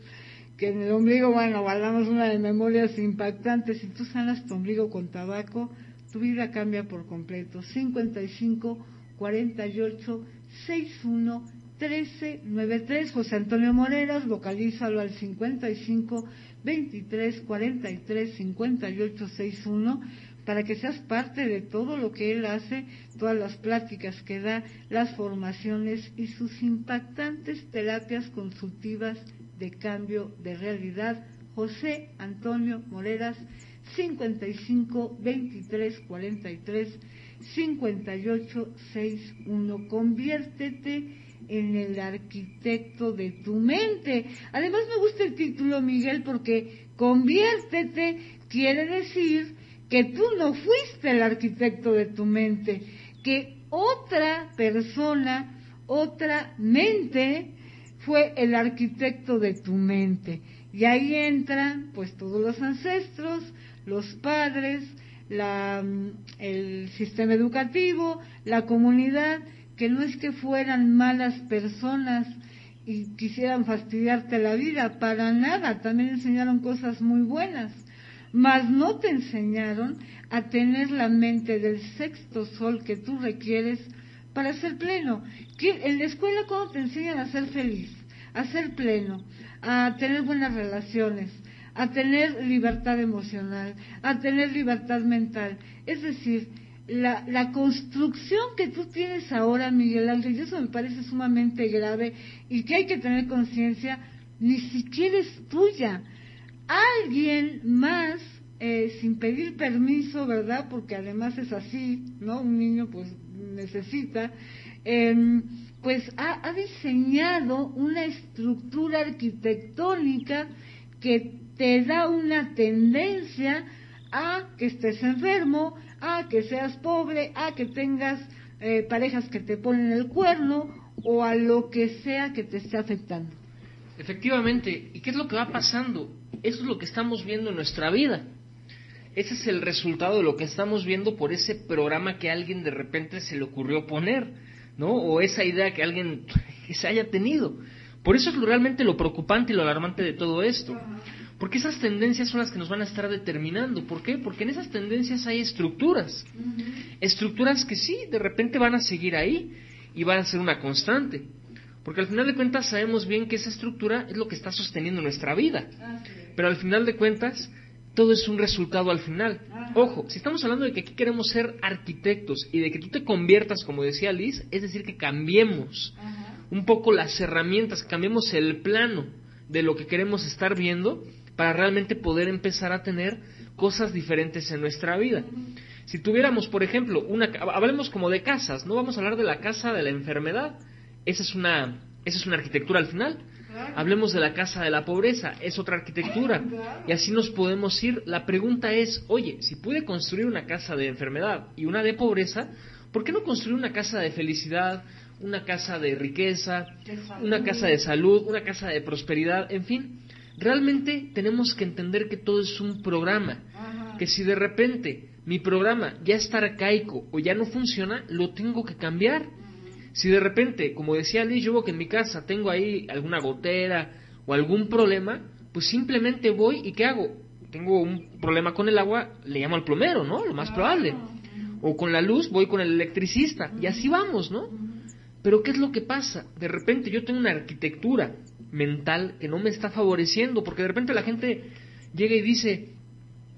que en el ombligo, bueno, guardamos una de memorias impactantes. Si tú sanas tu ombligo con tabaco, tu vida cambia por completo. 55 48 61 13 93 José Antonio Moreras, localízalo al 55 23 43 58 61 para que seas parte de todo lo que él hace, todas las pláticas que da, las formaciones y sus impactantes terapias consultivas de cambio de realidad. José Antonio Moreras, 55 23 43 58 61. Conviértete en el arquitecto de tu mente. Además me gusta el título, Miguel, porque conviértete quiere decir que tú no fuiste el arquitecto de tu mente, que otra persona, otra mente fue el arquitecto de tu mente. Y ahí entran pues todos los ancestros, los padres, la, el sistema educativo, la comunidad, que no es que fueran malas personas y quisieran fastidiarte la vida, para nada, también enseñaron cosas muy buenas mas no te enseñaron a tener la mente del sexto sol que tú requieres para ser pleno. En la escuela, ¿cómo te enseñan a ser feliz? A ser pleno, a tener buenas relaciones, a tener libertad emocional, a tener libertad mental. Es decir, la, construcción que tú tienes ahora, Miguel Ángel, y eso me parece sumamente grave y que hay que tener conciencia, ni siquiera es tuya alguien más eh, sin pedir permiso, ¿verdad? Porque además es así, ¿no? Un niño pues necesita, em, pues ha, ha, diseñado una estructura arquitectónica que te da una tendencia a que estés enfermo, a que seas pobre, a que tengas eh, parejas que te ponen el cuerno o a lo que sea que te esté afectando. Efectivamente, ¿y qué es lo que va pasando? Eso es lo que estamos viendo en nuestra vida. Ese es el resultado de lo que estamos viendo por ese programa que alguien de repente se le ocurrió poner, ¿no? O esa idea que alguien se haya tenido. Por eso es realmente lo preocupante y lo alarmante de todo esto. Porque esas tendencias son las que nos van a estar determinando. ¿Por qué? Porque en esas tendencias hay estructuras. Estructuras que sí, de repente van a seguir ahí y van a ser una constante. Porque al final de cuentas sabemos bien que esa estructura es lo que está sosteniendo nuestra vida. Pero al final de cuentas, todo es un resultado al final. Ojo, si estamos hablando de que aquí queremos ser arquitectos y de que tú te conviertas, como decía Liz, es decir, que cambiemos un poco las herramientas, cambiemos el plano de lo que queremos estar viendo para realmente poder empezar a tener cosas diferentes en nuestra vida. Si tuviéramos, por ejemplo, una, hablemos como de casas, no vamos a hablar de la casa de la enfermedad, esa es una, esa es una arquitectura al final. Hablemos de la casa de la pobreza, es otra arquitectura. Y así nos podemos ir. La pregunta es, oye, si pude construir una casa de enfermedad y una de pobreza, ¿por qué no construir una casa de felicidad, una casa de riqueza, una casa de salud, una casa de prosperidad, en fin? Realmente tenemos que entender que todo es un programa, que si de repente mi programa ya está arcaico o ya no funciona, lo tengo que cambiar. Si de repente, como decía Liz, yo veo que en mi casa tengo ahí alguna gotera o algún problema, pues simplemente voy y ¿qué hago? Tengo un problema con el agua, le llamo al plomero, ¿no? Lo más probable. O con la luz, voy con el electricista. Y así vamos, ¿no? Pero ¿qué es lo que pasa? De repente yo tengo una arquitectura mental que no me está favoreciendo, porque de repente la gente llega y dice,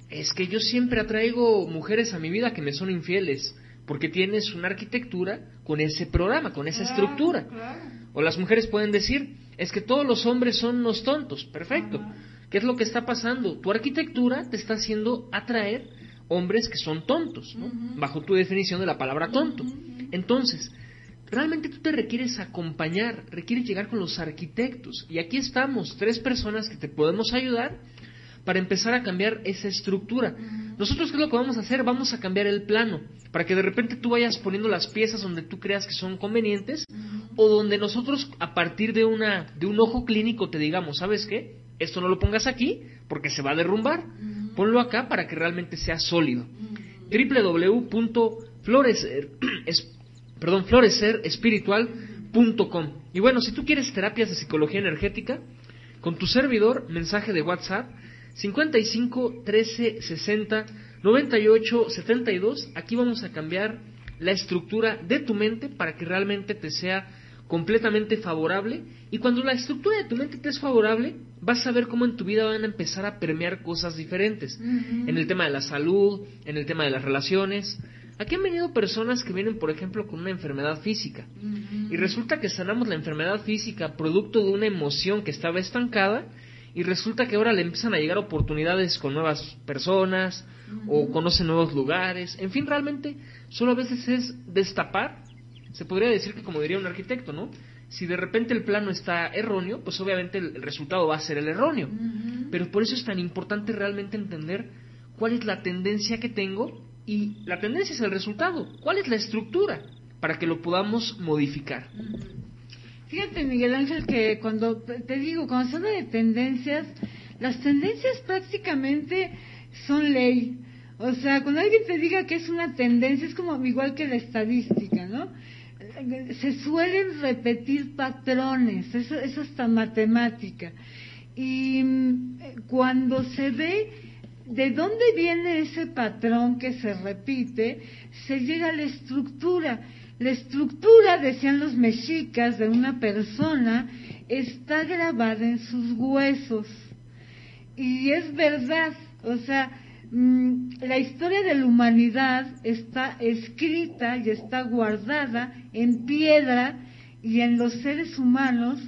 es que yo siempre atraigo mujeres a mi vida que me son infieles porque tienes una arquitectura con ese programa, con esa estructura. O las mujeres pueden decir, es que todos los hombres son unos tontos. Perfecto. ¿Qué es lo que está pasando? Tu arquitectura te está haciendo atraer hombres que son tontos, bajo tu definición de la palabra tonto. Entonces, realmente tú te requieres acompañar, requieres llegar con los arquitectos. Y aquí estamos, tres personas que te podemos ayudar para empezar a cambiar esa estructura. Nosotros, ¿qué es lo que vamos a hacer? Vamos a cambiar el plano, para que de repente tú vayas poniendo las piezas donde tú creas que son convenientes, o donde nosotros a partir de una de un ojo clínico te digamos, ¿sabes qué? Esto no lo pongas aquí porque se va a derrumbar. Ponlo acá para que realmente sea sólido. www.florecer perdón, florecerespiritual.com. Y bueno, si tú quieres terapias de psicología energética, con tu servidor, mensaje de WhatsApp 55 13 60 98 72. Aquí vamos a cambiar la estructura de tu mente para que realmente te sea completamente favorable. Y cuando la estructura de tu mente te es favorable, vas a ver cómo en tu vida van a empezar a permear cosas diferentes. En el tema de la salud, en el tema de las relaciones. Aquí han venido personas que vienen, por ejemplo, con una enfermedad física. Y resulta que sanamos la enfermedad física producto de una emoción que estaba estancada y resulta que ahora le empiezan a llegar oportunidades con nuevas personas o conocen nuevos lugares. En fin, realmente solo a veces es destapar. Se podría decir que como diría un arquitecto, ¿no? Si de repente el plano está erróneo, pues obviamente el, resultado va a ser el erróneo. Pero por eso es tan importante realmente entender cuál es la tendencia que tengo y la tendencia es el resultado. ¿Cuál es la estructura para que lo podamos modificar? Fíjate, Miguel Ángel, que cuando te digo, cuando se habla de tendencias, las tendencias prácticamente son ley. O sea, cuando alguien te diga que es una tendencia, es como igual que la estadística, ¿no? Se suelen repetir patrones, eso es hasta matemática. Y mm, cuando se ve de dónde viene ese patrón que se repite, se llega a la estructura. La estructura, decían los mexicas, de una persona está grabada en sus huesos. Y es verdad, o sea, mm, la historia de la humanidad está escrita y está guardada en piedra y en los seres humanos,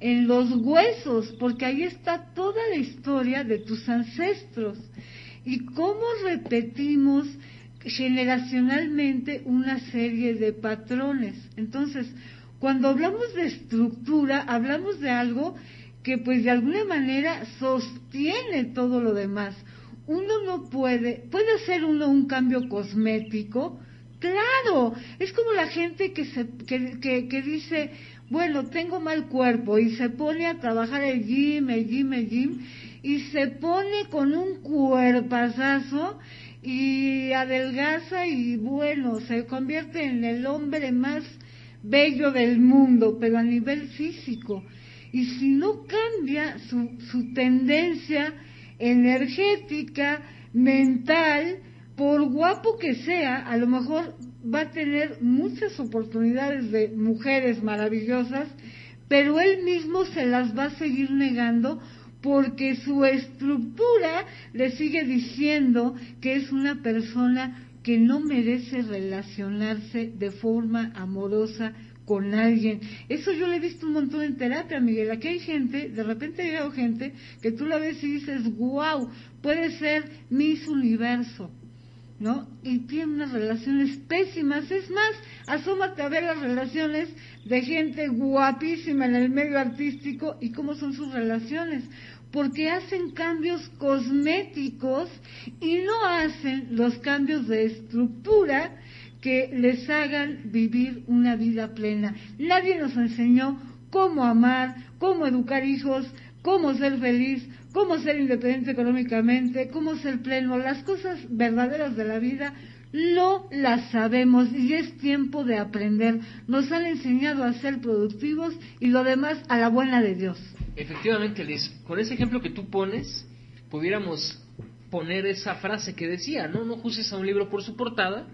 en los huesos, porque ahí está toda la historia de tus ancestros. Y cómo repetimos generacionalmente una serie de patrones. Entonces, cuando hablamos de estructura, hablamos de algo que pues de alguna manera sostiene todo lo demás. Uno no puede, puede hacer uno un cambio cosmético, claro, es como la gente que, se, que, que, dice, bueno, tengo mal cuerpo y se pone a trabajar el gym, el gym, el gym, y se pone con un cuerpazazo y adelgaza y bueno, se convierte en el hombre más bello del mundo, pero a nivel físico. Y si no cambia su, su tendencia energética, mental, por guapo que sea, a lo mejor va a tener muchas oportunidades de mujeres maravillosas, pero él mismo se las va a seguir negando porque su estructura le sigue diciendo que es una persona que no merece relacionarse de forma amorosa con alguien. Eso yo lo he visto un montón en terapia, Miguel. Aquí hay gente, de repente hay gente que tú la ves y dices, wow, puede ser Miss Universo, ¿no? Y tiene unas relaciones pésimas. Es más, asómate a ver las relaciones de gente guapísima en el medio artístico y cómo son sus relaciones porque hacen cambios cosméticos y no hacen los cambios de estructura que les hagan vivir una vida plena. Nadie nos enseñó cómo amar, cómo educar hijos, cómo ser feliz, cómo ser independiente económicamente, cómo ser pleno. Las cosas verdaderas de la vida no las sabemos y es tiempo de aprender. Nos han enseñado a ser productivos y lo demás a la buena de Dios. Efectivamente, Liz, con ese ejemplo que tú pones, pudiéramos poner esa frase que decía, no, no juzgues a un libro por su portada,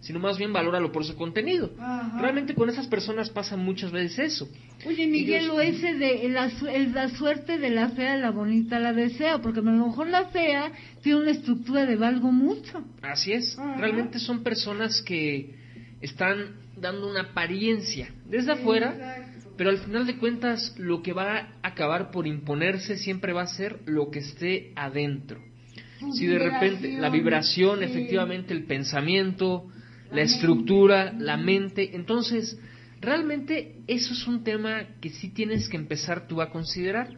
sino más bien valóralo por su contenido. Realmente con esas personas pasa muchas veces eso. Oye, Miguel, lo ese de la, la, suerte de la fea, la bonita la desea, porque a lo mejor la fea tiene una estructura de valgo mucho. Así es, realmente son personas que están dando una apariencia desde afuera pero al final de cuentas lo que va a acabar por imponerse siempre va a ser lo que esté adentro. Si de repente la vibración, efectivamente, el pensamiento, la, estructura, la mente, entonces realmente eso es un tema que sí tienes que empezar tú a considerar.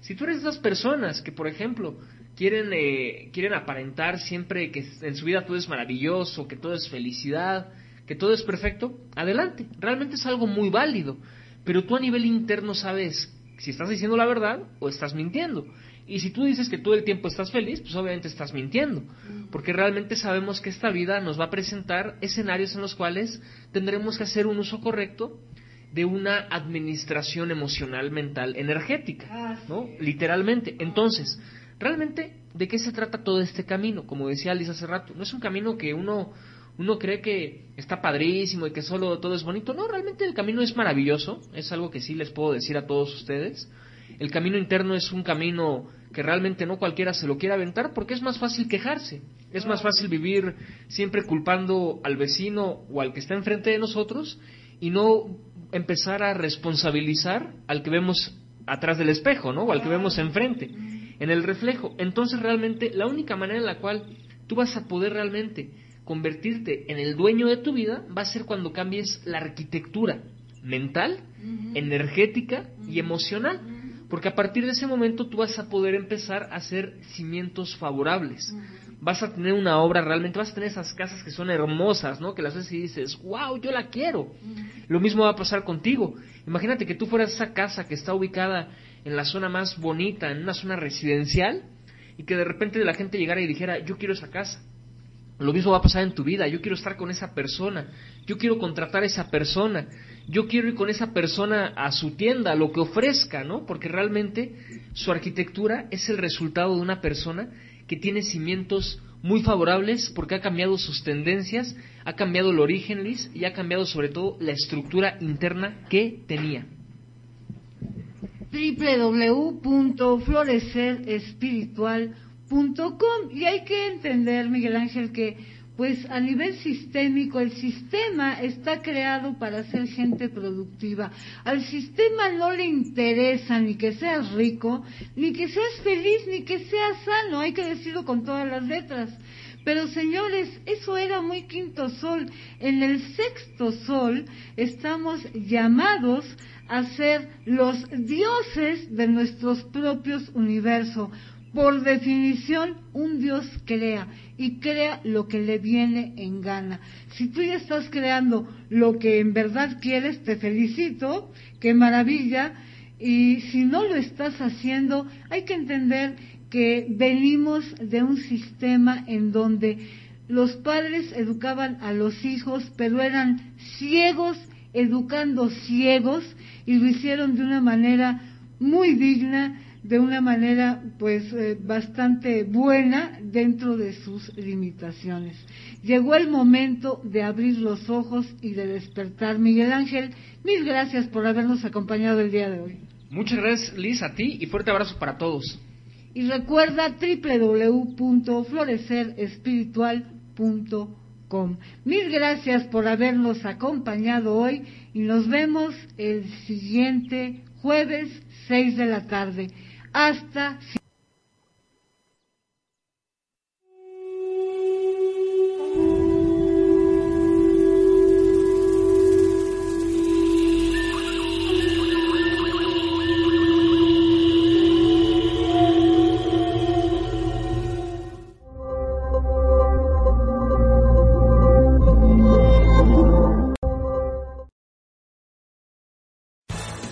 Si tú eres esas personas que, por ejemplo, quieren, eh, quieren aparentar siempre que en su vida todo es maravilloso, que todo es felicidad, que todo es perfecto, adelante, realmente es algo muy válido, pero tú a nivel interno sabes si estás diciendo la verdad o estás mintiendo. Y si tú dices que todo el tiempo estás feliz, pues obviamente estás mintiendo, porque realmente sabemos que esta vida nos va a presentar escenarios en los cuales tendremos que hacer un uso correcto de una administración emocional, mental, energética, ¿no? Literalmente. Entonces, realmente, ¿de qué se trata todo este camino? Como decía Alice hace rato, no es un camino que uno uno cree que está padrísimo y que solo todo es bonito. No, realmente el camino es maravilloso, es algo que sí les puedo decir a todos ustedes. El camino interno es un camino que realmente no cualquiera se lo quiere aventar porque es más fácil quejarse, es más fácil vivir siempre culpando al vecino o al que está enfrente de nosotros y no empezar a responsabilizar al que vemos atrás del espejo, ¿no? O al que vemos enfrente, en el reflejo. Entonces realmente la única manera en la cual tú vas a poder realmente convertirte en el dueño de tu vida va a ser cuando cambies la arquitectura mental, energética y emocional. Porque a partir de ese momento tú vas a poder empezar a hacer cimientos favorables. Vas a tener una obra realmente, vas a tener esas casas que son hermosas, ¿no? Que las ves y dices, wow, yo la quiero. Lo mismo va a pasar contigo. Imagínate que tú fueras esa casa que está ubicada en la zona más bonita, en una zona residencial, y que de repente la gente llegara y dijera, yo quiero esa casa. Lo mismo va a pasar en tu vida. Yo quiero estar con esa persona. Yo quiero contratar a esa persona yo quiero ir con esa persona a su tienda, a lo que ofrezca, ¿no? Porque realmente su arquitectura es el resultado de una persona que tiene cimientos muy favorables porque ha cambiado sus tendencias, ha cambiado el origen, Liz, y ha cambiado sobre todo la estructura interna que tenía www.florecerespiritual.com y hay que entender, Miguel Ángel, que pues a nivel sistémico el sistema está creado para ser gente productiva. Al sistema no le interesa ni que seas rico, ni que seas feliz, ni que seas sano, hay que decirlo con todas las letras. Pero señores, eso era muy quinto sol. En el sexto sol estamos llamados a ser los dioses de nuestros propios universos. Por definición, un Dios crea y crea lo que le viene en gana. Si tú ya estás creando lo que en verdad quieres, te felicito, qué maravilla. Y si no lo estás haciendo, hay que entender que venimos de un sistema en donde los padres educaban a los hijos, pero eran ciegos educando ciegos y lo hicieron de una manera muy digna de una manera pues eh, bastante buena dentro de sus limitaciones. Llegó el momento de abrir los ojos y de despertar. Miguel Ángel, mil gracias por habernos acompañado el día de hoy. Muchas gracias Liz a ti y fuerte abrazo para todos. Y recuerda www.florecerespiritual.com. Mil gracias por habernos acompañado hoy y nos vemos el siguiente jueves 6 de la tarde hasta